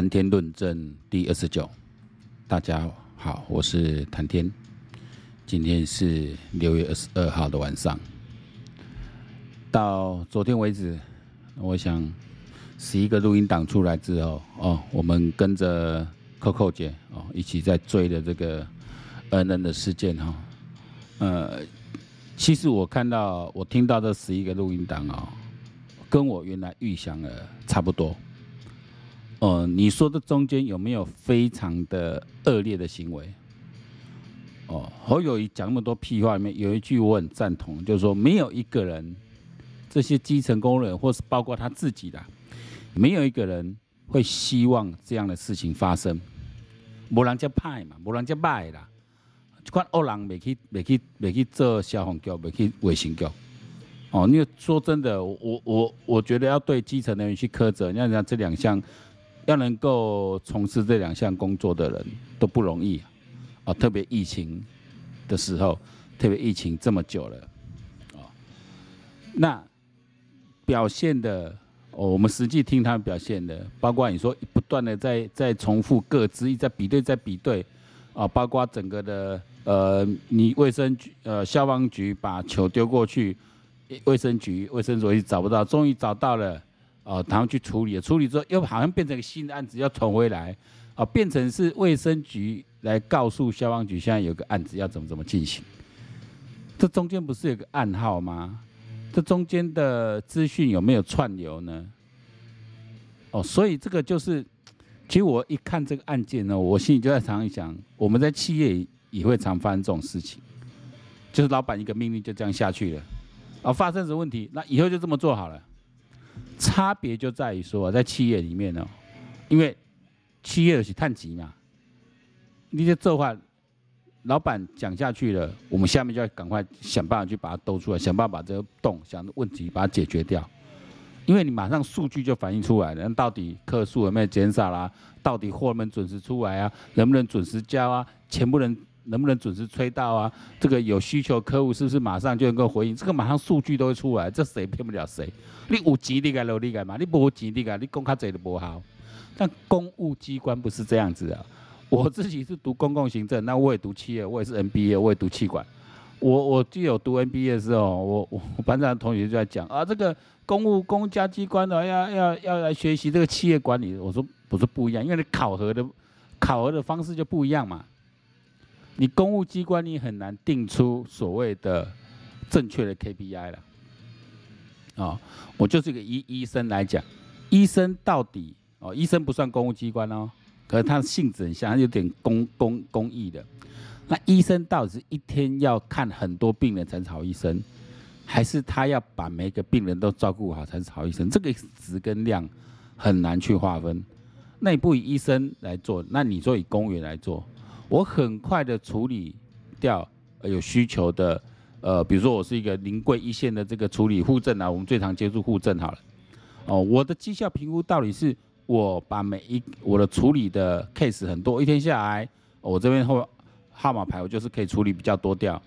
谈天论证第二十九，大家好，我是谈天。今天是六月二十二号的晚上，到昨天为止，我想十一个录音档出来之后，哦，我们跟着 Coco 姐哦一起在追的这个 N N 的事件哈，呃，其实我看到我听到这十一个录音档哦，跟我原来预想的差不多。哦、呃，你说的中间有没有非常的恶劣的行为？哦，侯友谊讲那么多屁话里面有一句我很赞同，就是说没有一个人，这些基层工人或是包括他自己的，没有一个人会希望这样的事情发生。无人家派嘛，无人家卖啦，就看恶人没去没去没去做消防局，没去卫生局。哦，你说真的，我我我觉得要对基层人员去苛责，你要讲这两项。要能够从事这两项工作的人都不容易啊！特别疫情的时候，特别疫情这么久了啊，那表现的，我们实际听他们表现的，包括你说不断的在在重复各自，一直在比对，在比对啊，包括整个的呃，你卫生局呃消防局把球丢过去，卫生局卫生所一直找不到，终于找到了。哦，然后去处理了，处理之后又好像变成一个新的案子要传回来，哦，变成是卫生局来告诉消防局现在有个案子要怎么怎么进行。这中间不是有个暗号吗？这中间的资讯有没有串流呢？哦，所以这个就是，其实我一看这个案件呢，我心里就在常想，我们在企业也会常发生这种事情，就是老板一个命令就这样下去了，啊，发生什么问题，那以后就这么做好了。差别就在于说，在企业里面呢，因为企业是碳级嘛，你这做话，老板讲下去了，我们下面就要赶快想办法去把它兜出来，想办法把这个洞想问题把它解决掉，因为你马上数据就反映出来了，那到底客数有没有减少啦？到底货能准时出来啊？能不能准时交啊？钱不能？能不能准时催到啊？这个有需求客户是不是马上就能够回应？这个马上数据都会出来，这谁骗不了谁？你有钱你该努力干嘛？你无钱你该你公卡济都不好。但公务机关不是这样子啊。我自己是读公共行政，那我也读企业，我也是 MBA，我也读企管。我我就有读 MBA 的时候，我我班上的同学就在讲啊，这个公务公家机关的要要要来学习这个企业管理。我说不是不一样，因为你考核的考核的方式就不一样嘛。你公务机关，你很难定出所谓的正确的 KPI 了。啊，我就是一个医医生来讲，医生到底哦，医生不算公务机关哦，可是他的性质很像，他有点公公公益的。那医生到底是一天要看很多病人才是好医生，还是他要把每个病人都照顾好才是好医生？这个值跟量很难去划分。那你不以医生来做，那你说以公务员来做？我很快的处理掉有需求的，呃，比如说我是一个临柜一线的这个处理户政啊，我们最常接触户政好了，哦，我的绩效评估到底是我把每一我的处理的 case 很多，一天下来，我这边后号码牌我就是可以处理比较多掉，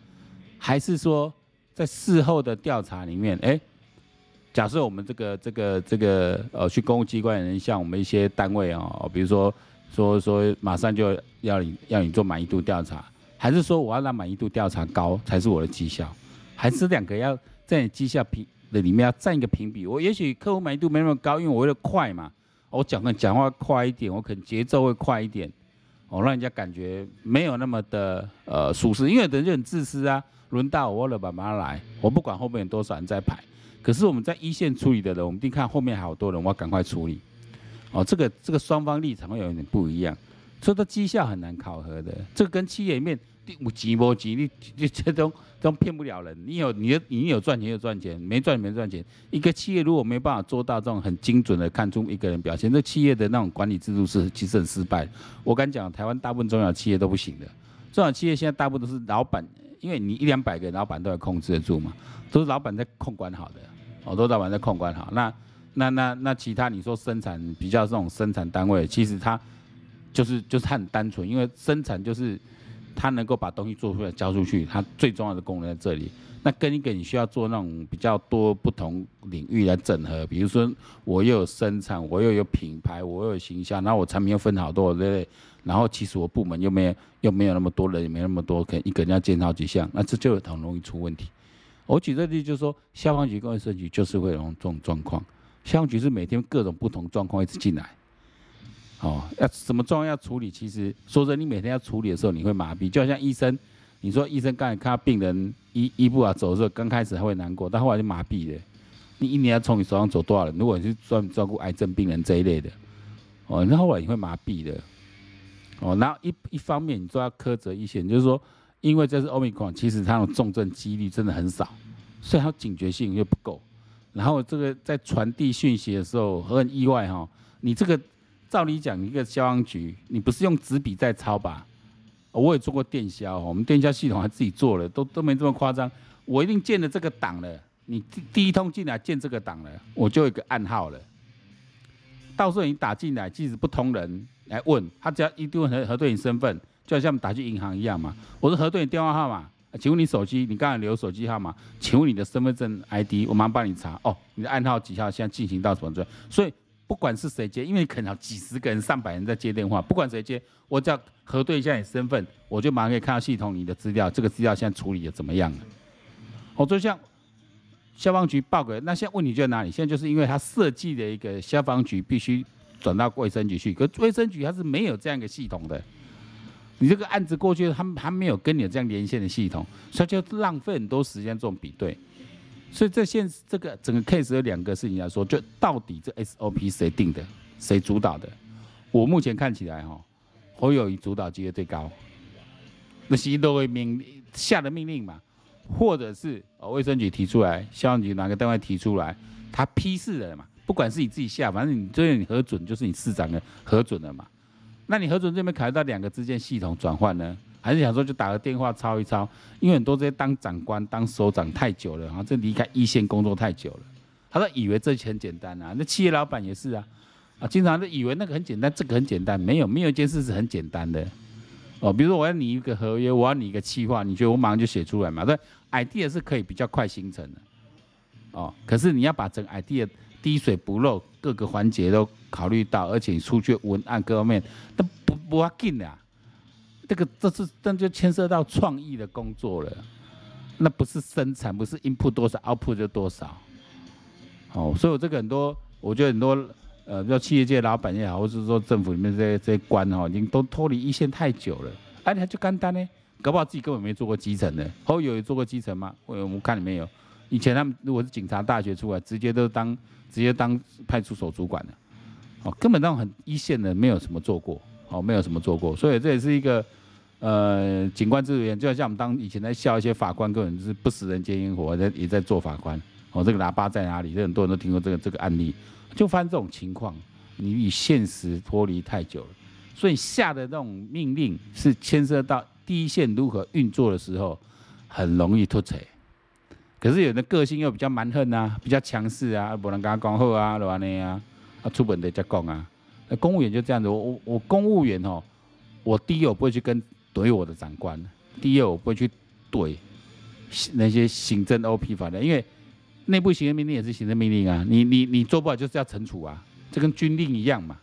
还是说在事后的调查里面，哎，假设我们这个这个这个呃去公务机关的人，像我们一些单位啊，比如说。说说马上就要你要你做满意度调查，还是说我要让满意度调查高才是我的绩效？还是两个要在你绩效评的里面要占一个评比？我也许客户满意度没那么高，因为我为了快嘛，我讲的讲话快一点，我可能节奏会快一点，我让人家感觉没有那么的呃舒适，因为人就很自私啊，轮到我了，把妈来，我不管后面有多少人在排，可是我们在一线处理的人，我们一定看后面好多人，我要赶快处理。哦，这个这个双方立场会有点不一样，所以它绩效很难考核的。这个跟企业里面有几波几，你你这种都骗不了人。你有你有你有赚钱有赚钱，没赚没赚钱。一个企业如果没办法做到这种很精准的看出一个人表现，这企业的那种管理制度是其实很失败。我敢讲，台湾大部分中小企业都不行的。中小企业现在大部分都是老板，因为你一两百个老板都要控制得住嘛，都是老板在控管好的，哦，都是老板在控管好。那那那那其他你说生产比较这种生产单位，其实它就是就是很单纯，因为生产就是它能够把东西做出来交出去，它最重要的功能在这里。那跟一个你需要做那种比较多不同领域来整合，比如说我又有生产，我又有品牌，我又有形象，然后我产品又分好多，对不对？然后其实我部门又没有又没有那么多人，也没那么多，可能一个人要兼好几项，那这就很容易出问题。我举这例就是说，消防局跟卫生局就是会有这种状况。消防局是每天各种不同状况一直进来，哦，要什么状况要处理？其实说真，你每天要处理的时候，你会麻痹，就好像医生。你说医生刚才看到病人一一步啊走的时候，刚开始还会难过，但后来就麻痹了。你一年要从你手上走多少人？如果你是专门照顾癌症病人这一类的，哦，那后来你会麻痹的。哦，然后一一方面你说要苛责一些，就是说，因为这是欧米克，其实它的重症几率真的很少，所以它警觉性又不够。然后这个在传递讯息的时候很意外哈，你这个照理讲，一个消防局，你不是用纸笔在抄吧？我也做过电销，我们电销系统还自己做了，都都没这么夸张。我一定建了这个档了，你第第一通进来建这个档了，我就有一个暗号了。到时候你打进来，即使不通人来问，他只要一定核核对你身份，就好像打去银行一样嘛。我说核对你电话号码，请问你手机，你刚才留手机号码，请问你的身份证 ID，我马上帮你查。哦，你的暗号几号？现在进行到什么状？所以。不管是谁接，因为你可能几十个人、上百人在接电话，不管谁接，我只要核对一下你身份，我就马上可以看到系统你的资料，这个资料现在处理的怎么样了？哦，就像消防局报给，那现在问题就在哪里？现在就是因为他设计的一个消防局必须转到卫生局去，可卫生局它是没有这样一个系统的，你这个案子过去，他们还没有跟你有这样连线的系统，所以就浪费很多时间做比对。所以这现这个整个 case 有两个事情来说，就到底这 SOP 谁定的，谁主导的？我目前看起来哈，侯友谊主导机会最高，那谁都会命下的命令嘛，或者是卫生局提出来，消防局哪个单位提出来，他批示了嘛？不管是你自己下，反正你最后你核准就是你市长的核准了嘛？那你核准这边考虑到两个之间系统转换呢？还是想说就打个电话抄一抄，因为很多这些当长官、当首长太久了，然后这离开一线工作太久了，他说以为这很简单啊。那企业老板也是啊，啊，经常都以为那个很简单，这个很简单，没有没有一件事是很简单的。哦，比如说我要拟一个合约，我要拟一个企划，你觉得我马上就写出来嘛？对，idea 是可以比较快形成的。哦，可是你要把整个 idea 滴水不漏，各个环节都考虑到，而且你出去文案各方面都不不要紧的。这个这是这就牵涉到创意的工作了，那不是生产，不是 input 多少 output 就多少。哦，所以我这个很多，我觉得很多呃，叫企业界老板也好，或者是说政府里面这些这些官哈，已经都脱离一线太久了。哎，你还就干单呢？搞不好自己根本没做过基层的。后有做过基层吗？我我们看里面有，以前他们如果是警察大学出来，直接都当直接当派出所主管的，哦，根本那种很一线的，没有什么做过。哦，没有什么做过，所以这也是一个，呃，警官制度员，就好像我们当以前在笑一些法官，根本就是不食人间烟火，在也在做法官。哦，这个喇叭在哪里？这很多人都听过这个这个案例，就发生这种情况，你与现实脱离太久了，所以下的那种命令是牵涉到第一线如何运作的时候，很容易脱槌。可是有的个性又比较蛮横啊，比较强势啊，不能跟他讲好啊，就安尼啊，啊出门得再讲啊。那公务员就这样子，我我公务员哦，我第一我不会去跟怼我的长官，第二我不会去怼那些行政 OP 法的，因为内部行政命令也是行政命令啊，你你你做不好就是要惩处啊，这跟军令一样嘛。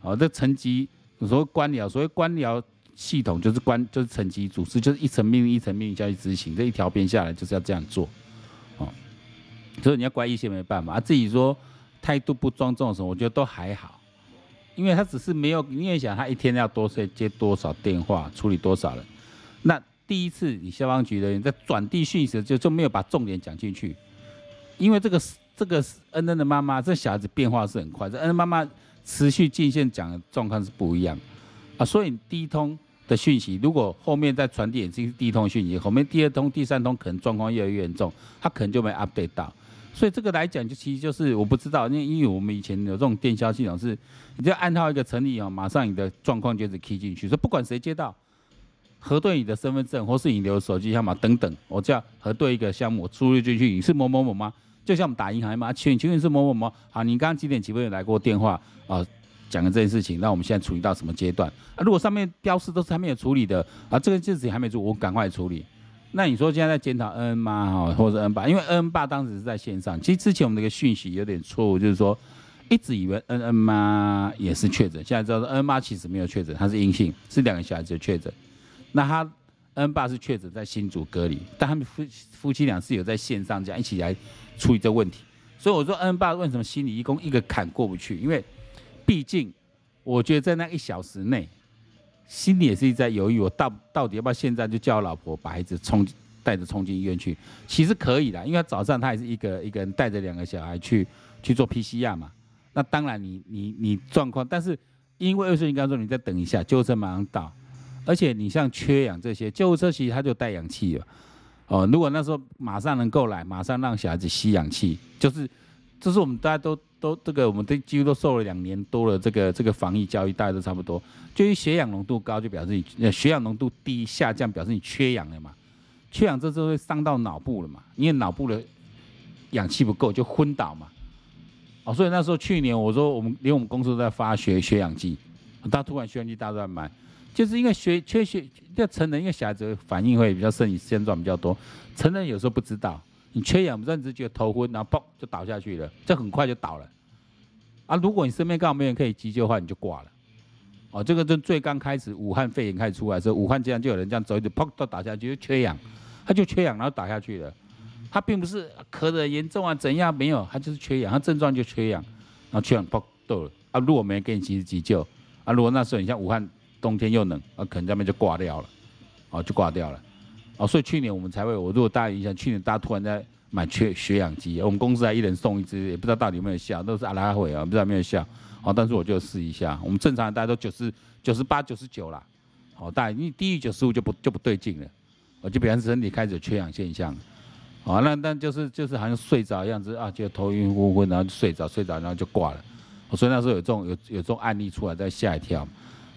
哦，这层级所谓官僚，所谓官僚系统就是官就是层级组织，就是一层命令一层命令下去执行，这一条边下来就是要这样做。所以你要怪一些没办法，啊自己说态度不庄重的时候，我觉得都还好。因为他只是没有，你也想他一天要多接接多少电话，处理多少人。那第一次你消防局的人在转递讯息就就没有把重点讲进去，因为这个这个恩恩的妈妈，这小孩子变化是很快，这恩恩妈妈持续进线讲的状况是不一样啊。所以第一通的讯息，如果后面再传递也是第一通讯息，后面第二通、第三通可能状况越来越严重，他可能就没 update 到。所以这个来讲，就其实就是我不知道，因为因为我们以前有这种电销系统是，你就按照一个成立哦，马上你的状况就是 key 进去，所以不管谁接到，核对你的身份证或是你留手机号码等等，我就要核对一个项目，我输入进去，你是某某某吗？就像我们打银行嘛，请请问是某某某？好，你刚刚几点几分有来过电话啊？讲的这件事情，那我们现在处理到什么阶段？啊，如果上面标示都是还没有处理的啊，这个事情还没做，我赶快处理。那你说现在在检讨 N 妈哈，或者 N 爸，因为 N 爸当时是在线上，其实之前我们那个讯息有点错误，就是说一直以为 N N 妈也是确诊，现在知道 N 妈其实没有确诊，他是阴性，是两个小孩子确诊。那他 N 爸是确诊在新竹隔离，但他们夫夫妻俩是有在线上这样一起来处理这问题。所以我说 N 爸为什么心理一共一个坎过不去？因为毕竟我觉得在那一小时内。心里也是一直在犹豫，我到到底要不要现在就叫我老婆把孩子冲带着冲进医院去？其实可以的，因为早上他也是一个一个人带着两个小孩去去做 PCR 嘛。那当然你你你状况，但是因为卫生局刚说你再等一下，救护车马上到，而且你像缺氧这些，救护车其实它就带氧气了。哦，如果那时候马上能够来，马上让小孩子吸氧气，就是这是我们大家都。都这个，我们都几乎都受了两年多了这个这个防疫教育，大家都差不多。就因血氧浓度高，就表示你血氧浓度低下降，表示你缺氧了嘛。缺氧这时候会伤到脑部了嘛，因为脑部的氧气不够就昏倒嘛。哦，所以那时候去年我说我们连我们公司都在发血血氧机，他突然血氧机大家都在买，就是因为血缺血要成人，因为小孩子反应会比较生理现状比较多，成人有时候不知道。你缺氧，不是你只觉得头昏，然后砰就倒下去了，这很快就倒了。啊，如果你身边刚好没人可以急救的话，你就挂了。哦，这个就最刚开始武汉肺炎开始出来的时候，武汉这样就有人这样走一走，砰都倒下去，就缺氧，他就缺氧，然后倒下去了。他并不是咳得严重啊，怎样没有，他就是缺氧，他症状就缺氧，然后缺氧砰倒了。啊，如果没人给你及时急救，啊，如果那时候你像武汉冬天又冷，啊，可能这边就挂掉了，哦，就挂掉了。哦，所以去年我们才会，我如果大家印象，去年大家突然在买缺血氧机，我们公司还一人送一支，也不知道到底有没有效，都是阿拉会啊，不知道有没有效。哦，但是我就试一下，我们正常大家都九十九十八、九十九啦。哦，大你低于九十五就不就不对劲了，我就表示身体开始有缺氧现象。哦，那那就是就是好像睡着样子啊，就头晕昏昏，然后就睡着睡着，然后就挂了。所以那时候有这种有有这种案例出来，再吓一跳。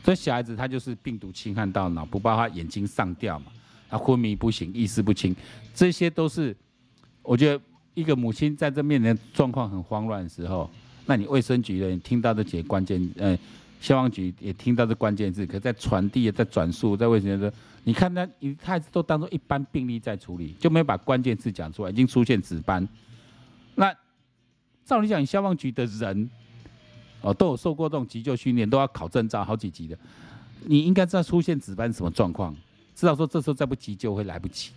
所以小孩子他就是病毒侵犯到脑部，包括他眼睛上吊嘛。昏迷不醒，意识不清，这些都是我觉得一个母亲在这面临状况很慌乱的时候，那你卫生局的人听到这几个关键，呃，消防局也听到这关键字，可在传递、在转述、在卫生局说，你看他一开始都当做一般病例在处理，就没有把关键字讲出来，已经出现值班。那照理讲，消防局的人哦都有受过这种急救训练，都要考证照好几级的，你应该知道出现值班什么状况。知道说这时候再不急救会来不及。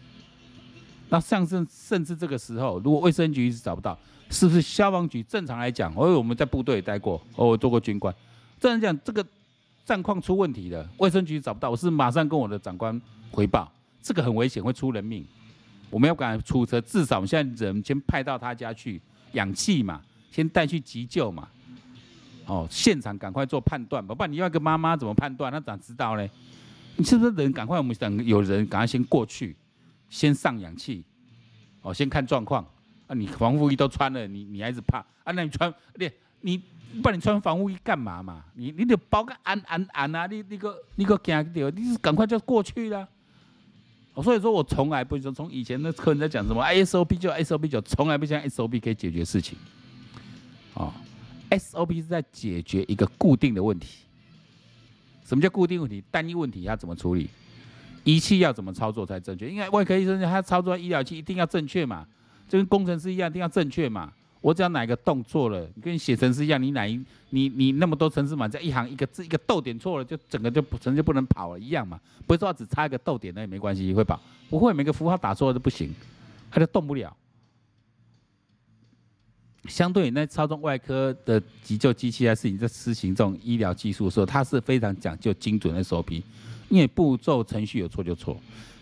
那像甚甚至这个时候，如果卫生局一直找不到，是不是消防局正常来讲，哦我们在部队待过，我做过军官，正常讲这个战况出问题了，卫生局找不到，我是马上跟我的长官回报，这个很危险，会出人命，我们要赶出车，至少我们现在人先派到他家去，氧气嘛，先带去急救嘛，哦，现场赶快做判断吧，不然你要一个妈妈怎么判断？那咋知道呢？你是不是人赶快？我们等有人赶快先过去，先上氧气，哦，先看状况。啊，你防护衣都穿了，你你还是怕啊？那你穿，你你不然你穿防护衣干嘛嘛？你你得包个安安安啊！你你个你个惊掉，你是赶快就过去了。哦，所以说我从来不说，从以前的客人在讲什么 SOP 就 SOP 就，从来不相信 SOP 可以解决事情。哦，SOP 是在解决一个固定的问题。什么叫固定问题？单一问题要怎么处理？仪器要怎么操作才正确？因为外科医生他操作医疗器一定要正确嘛，就跟工程师一样，一定要正确嘛。我只要哪个动错了，跟写程式一样，你哪一你你那么多程式码，这一行一个字一个逗点错了，就整个就程就不能跑了，一样嘛。不是说只差一个逗点那也没关系，会跑？不会，每个符号打错了都不行，它就动不了。相对那操纵外科的急救机器，还是你在施行这种医疗技术的时候，它是非常讲究精准的 SOP，因为步骤程序有错就错。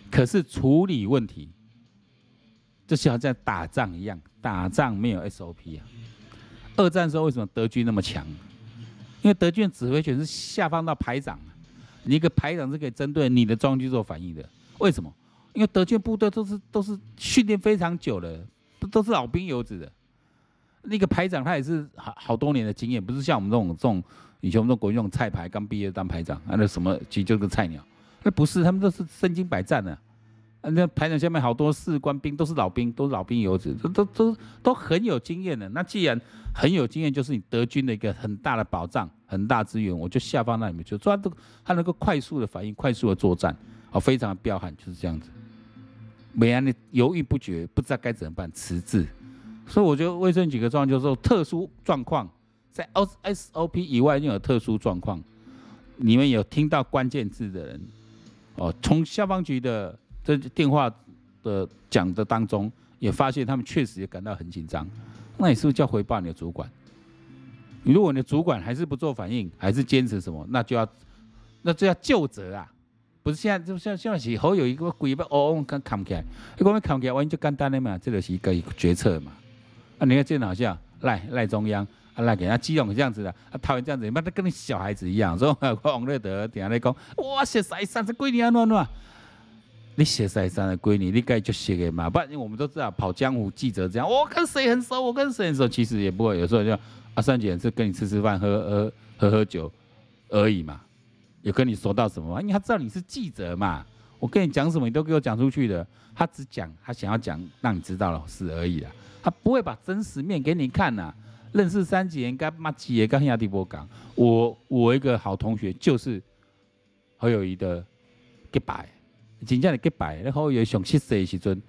可是处理问题，就像在打仗一样，打仗没有 SOP 啊。二战时候为什么德军那么强？因为德军指挥权是下放到排长，你一个排长是可以针对你的状况去做反应的。为什么？因为德军部队都是都是训练非常久的，都都是老兵油子的。那个排长他也是好好多年的经验，不是像我们这种这种以前我们这种国军这种菜排刚毕业当排长，啊那什么其实就是菜鸟，那不是，他们都是身经百战的，啊那排长下面好多士官兵都是老兵，都是老兵油子，都都都都很有经验的。那既然很有经验，就是你德军的一个很大的保障，很大资源，我就下放那里面，就抓这个，他能够快速的反应，快速的作战，哦，非常的彪悍，就是这样子。美安的犹豫不决，不知道该怎么办，迟滞。所以我觉得卫生局的状况就是说，特殊状况在 SOP 以外，又有特殊状况。你们有听到关键字的人，哦，从消防局的这电话的讲的当中，也发现他们确实也感到很紧张。那你是不是叫回报你的主管？如果你的主管还是不做反应，还是坚持什么，那就要，那就要就责啊！不是现在就像现在是好有一个鬼要哦哦看看不起来，你讲看不起来，完全就简单的嘛，这就是一个决策嘛。啊，你看这好像赖赖中央。啊，赖给他激动这样子的，啊，讨厌这样子，你妈的跟你小孩子一样，说王瑞德等下来讲，哇，写三三的闺女啊，暖暖，你写三三的闺女，你该就写给嘛，不然我们都知道跑江湖记者这样，我跟谁很熟，我跟谁很熟，其实也不会，有时候就阿三姐是跟你吃吃饭，喝喝喝喝酒而已嘛，有跟你说到什么吗？因为他知道你是记者嘛，我跟你讲什么，你都给我讲出去的，他只讲他想要讲让你知道的事而已啦，他不会把真实面给你看呐。认识三几年，干嘛几也跟亚迪波讲，我我一个好同学就是侯友谊的结拜，真正的结拜。然后有上七岁的时阵，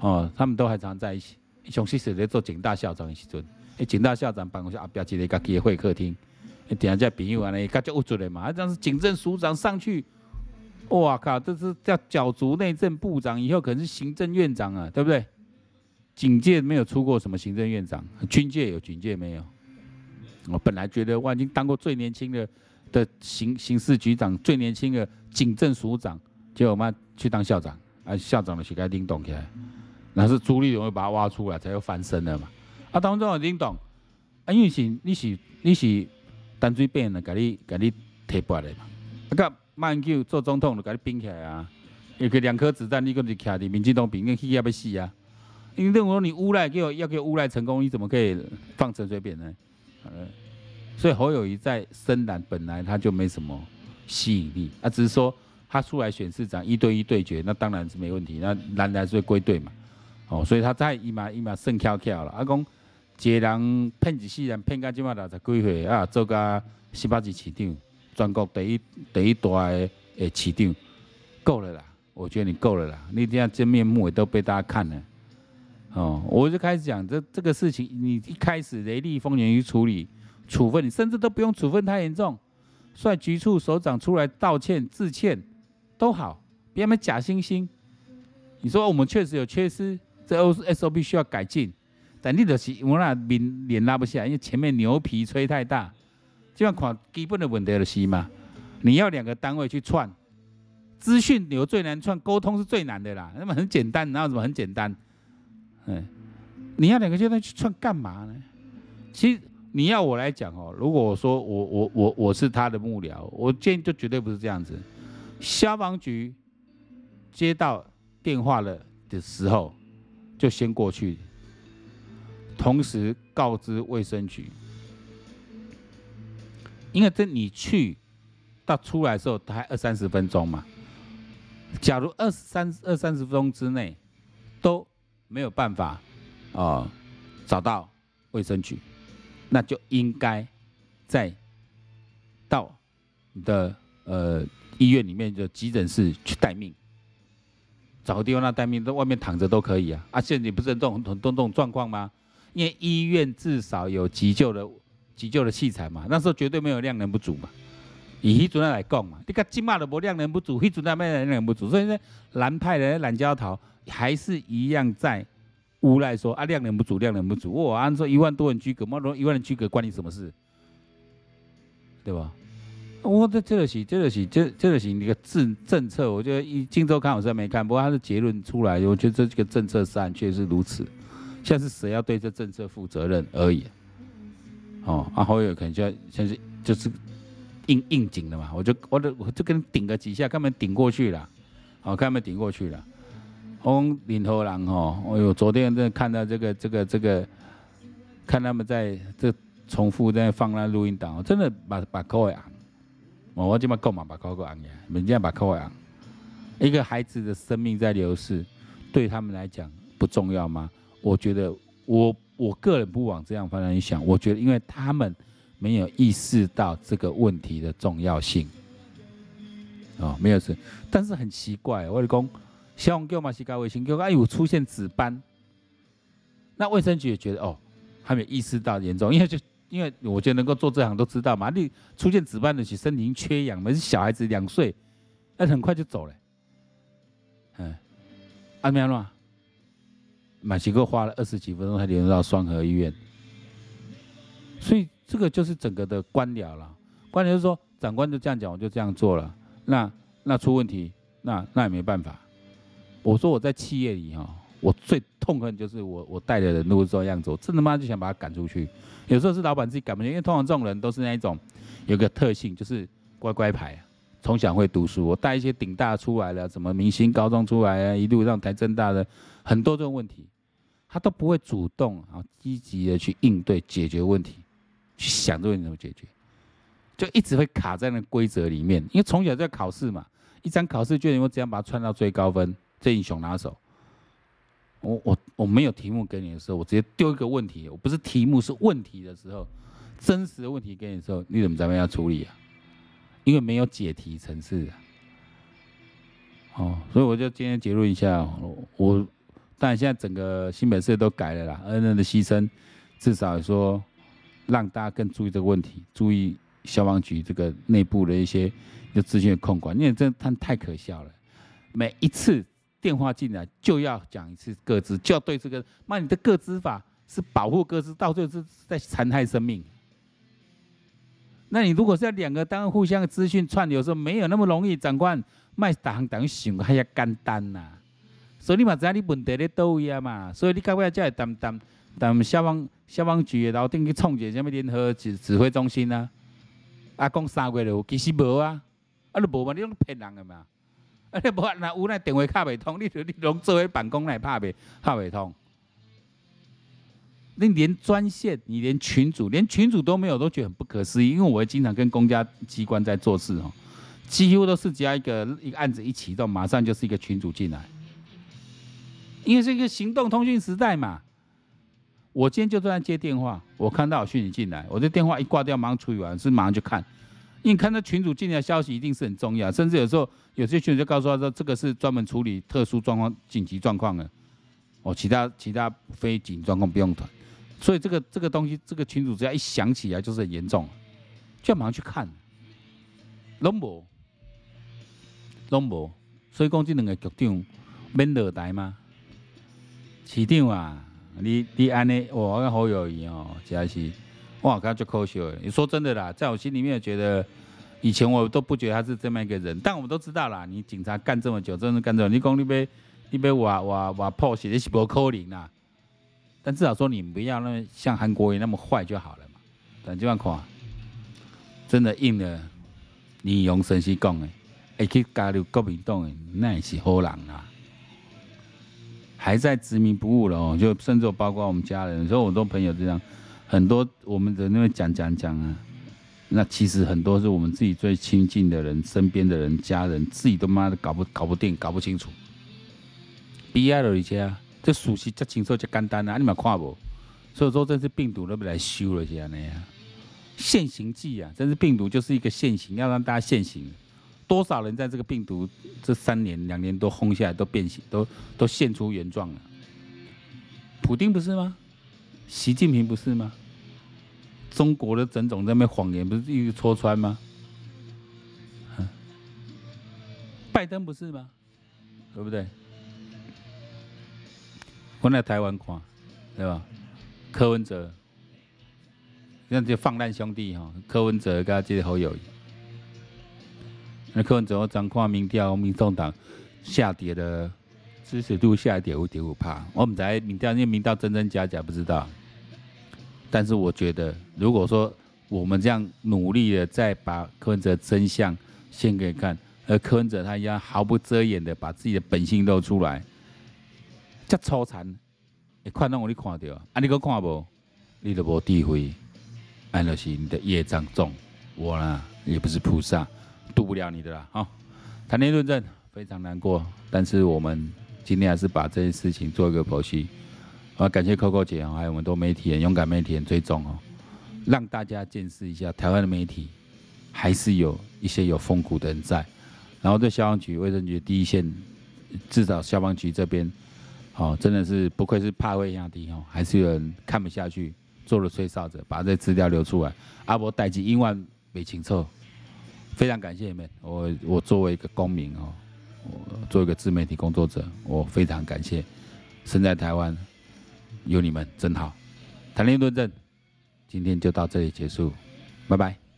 哦，他们都还常在一起。上七岁在做警大校长的时阵，诶，警大校长办公室阿边一个家己的会客厅，诶点下这朋友啊，呢，他就有做的嘛。这样是警政署长上去，哇靠，这是叫角逐内政部长，以后可能是行政院长啊，对不对？警界没有出过什么行政院长，军界有，警界没有。我本来觉得我已经当过最年轻的的刑刑事局长，最年轻的警政署长，结果我们去当校长，啊，校长的膝盖叮咚起来，那是朱立伦又把他挖出来才又翻身了嘛。啊，当中有叮咚，啊，因为是你是你是单嘴变的，给你给你提拔的嘛。啊，个马英九做总统就甲你拼起来啊，有个两颗子弹，你个就卡在民进党边，跟起要要死啊。你认为说你诬赖给我要给我诬赖成功，你怎么可以放陈水扁呢？所以侯友谊在深蓝本来他就没什么吸引力啊，只是说他出来选市长一对一对决，那当然是没问题，那蓝还是归队嘛。哦，所以他在一码一码胜翘翘了。阿公一个人骗一世人骗到今码六十几岁啊，做个十八级市长，全国第一第一大的诶市长，够了啦，我觉得你够了啦，你这样真面目也都被大家看了。哦，我就开始讲这这个事情，你一开始雷厉风行去处理处分，你甚至都不用处分太严重，率局处首长出来道歉致歉都好，别那么假惺惺。你说我们确实有缺失，这 SOP 需要改进，但你就是我那脸脸拉不下，因为前面牛皮吹太大，这样看基本的问题就是嘛。你要两个单位去串资讯流最难串，沟通是最难的啦。那么很简单，然后什么很简单？嗯，你要两个阶段去串干嘛呢？其实你要我来讲哦，如果我说我我我我是他的幕僚，我建议就绝对不是这样子。消防局接到电话了的时候，就先过去，同时告知卫生局，因为这你去到出来的时候，还二三十分钟嘛。假如二三二三十分钟之内都没有办法，啊，找到卫生局，那就应该再到你的呃医院里面的急诊室去待命，找个地方那待命，在外面躺着都可以啊。啊，现在你不是很多很多这种状况吗？因为医院至少有急救的急救的器材嘛，那时候绝对没有量能不足嘛。以迄阵来讲嘛，你看今嘛都无量能不足，迄阵那边量能不足，所以呢，蓝派的蓝胶桃。还是一样在诬赖说啊，量能不足，量能不足。我按说一万多人居隔，嘛，说一万人居隔关你什么事？对吧？我这这个是这个是这这个是一个政政策。我觉得一荆州看我是没看，不过他的结论出来，我觉得这个政策上确实如此。现在是谁要对这政策负责任而已？哦，啊，后有可能就要像是就是应应景的嘛，我就我就我就跟顶个几下，看没顶过去了，好，看没顶过去了。哦领头狼哦，哎呦，昨天真的看到这个这个这个，看他们在这重复在放那录音档，真的把把口会昂，我我今嘛够嘛把口给昂呀，人家把口会昂，一个孩子的生命在流逝，对他们来讲不重要吗？我觉得我我个人不往这样方向去想，我觉得因为他们没有意识到这个问题的重要性。哦，没有事，但是很奇怪，我跟你讲，消防局嘛是搞卫生局，哎有出现紫斑，那卫生局也觉得哦，还没有意识到严重，因为就因为我觉得能够做这行都知道嘛，你出现紫斑的，其身体已经缺氧嘛，是小孩子两岁，那很快就走了，嗯，阿苗乱，马西哥花了二十几分钟才联络到双和医院，所以这个就是整个的官僚了，官僚就是说长官就这样讲，我就这样做了。那那出问题，那那也没办法。我说我在企业里哈，我最痛恨就是我我带的人都是这样子，我真他妈就想把他赶出去。有时候是老板自己赶不出去，因为通常这种人都是那一种，有个特性就是乖乖牌，从小会读书。我带一些顶大出来了，什么明星高中出来啊，一路上台政大的，很多这种问题，他都不会主动啊积极的去应对解决问题，去想这个问题怎么解决。就一直会卡在那规则里面，因为从小在考试嘛，一张考试卷，我怎样把它串到最高分，这英雄拿手。我我我没有题目给你的时候，我直接丢一个问题，我不是题目是问题的时候，真实的问题给你的时候，你怎么怎么样处理啊？因为没有解题程式啊。哦，所以我就今天结论一下，我但现在整个新北市都改了啦，恩恩的牺牲，至少说让大家更注意这个问题，注意。消防局这个内部的一些的资讯的控管，因为这他太可笑了。每一次电话进来就要讲一次个资，就要对这个，那，你的个资法是保护个资，到最后是在残害生命。那你如果是要两个单位互相的资讯串流，有时候没有那么容易。长官，卖大行等于想还要干单呐。所以你嘛知影你问题咧倒位啊嘛？所以你到尾才会担担担消防消防局的楼顶去创一个什么联合指指挥中心啊？啊，讲三月就有，其实无啊，啊，你无嘛，你拢骗人诶嘛，啊，你无那有那电话卡袂通，你你拢做喺办公来拍袂拍袂通，你连专线，你连群组，连群组都没有，都觉得很不可思议。因为我会经常跟公家机关在做事哦，几乎都是只要一个一个案子一启动，马上就是一个群组进来，因为是一个行动通讯时代嘛。我今天就在接电话，我看到有讯息进来，我这电话一挂掉，马上处理完，是马上就看。因为看到群主进来的消息一定是很重要，甚至有时候有些群主就告诉他说，这个是专门处理特殊状况、紧急状况的，哦，其他其他非紧急状况不用团。所以这个这个东西，这个群主只要一想起来就是很严重，就要马上去看。拢无，拢无，所以讲这两个局长免落台吗？市长啊！你你安尼，我好友谊哦，真是哇，感觉可笑。你说真的啦，在我心里面觉得，以前我都不觉得他是这么一个人，但我们都知道啦，你警察干这么久，真的干这么久，你讲你被你被挖挖挖破鞋，你是不可能啦。但至少说你不要那么像韩国人那么坏就好了嘛。但这样看，真的应了李荣生是讲的，会去加入国民党的，那也是好人啊。还在执迷不悟了哦，就甚至包括我们家人，所以我很多朋友这样，很多我们的那边讲讲讲啊，那其实很多是我们自己最亲近的人、身边的人、家人，自己都妈的搞不搞不定、搞不清楚。B I 了一些啊，这属实这清楚这简单啊，你们看不？所以说这次病毒都被来修了些那样，现形记啊，这次病毒就是一个现行，要让大家现行。多少人在这个病毒这三年两年都轰下来都变形，都都现出原状了。普丁不是吗？习近平不是吗？中国的整种那边谎言不是一直戳穿吗？拜登不是吗？对不对？我来台湾看，对吧？柯文哲，那就放烂兄弟哈，柯文哲跟他接好友谊。那柯文哲怎么看民调，民众党下跌的支持度下跌五点五趴。我们在民调，因为民调真真假假不知道。但是我觉得，如果说我们这样努力的再把柯文哲真相先给看，而柯文哲他一样毫不遮掩的把自己的本性露出来，这粗残，你看到我你看到，啊你搁看无，你都无智慧，安乐是你的业障重，我呢也不是菩萨。渡不了你的啦，好，谈天论证非常难过，但是我们今天还是把这件事情做一个剖析。啊，感谢 Coco 姐啊，还有我们多媒体人、勇敢媒体人追踪哦。让大家见识一下台湾的媒体，还是有一些有风骨的人在。然后对消防局、卫生局第一线，至少消防局这边，哦，真的是不愧是怕位压低哦，还是有人看不下去，做了吹哨者，把这资料流出来。阿伯代志，永远没清楚，非常感谢你们。我我作为一个公民哦，我作为一个自媒体工作者，我非常感谢。身在台湾，有你们真好。谈恋论证，今天就到这里结束，拜拜。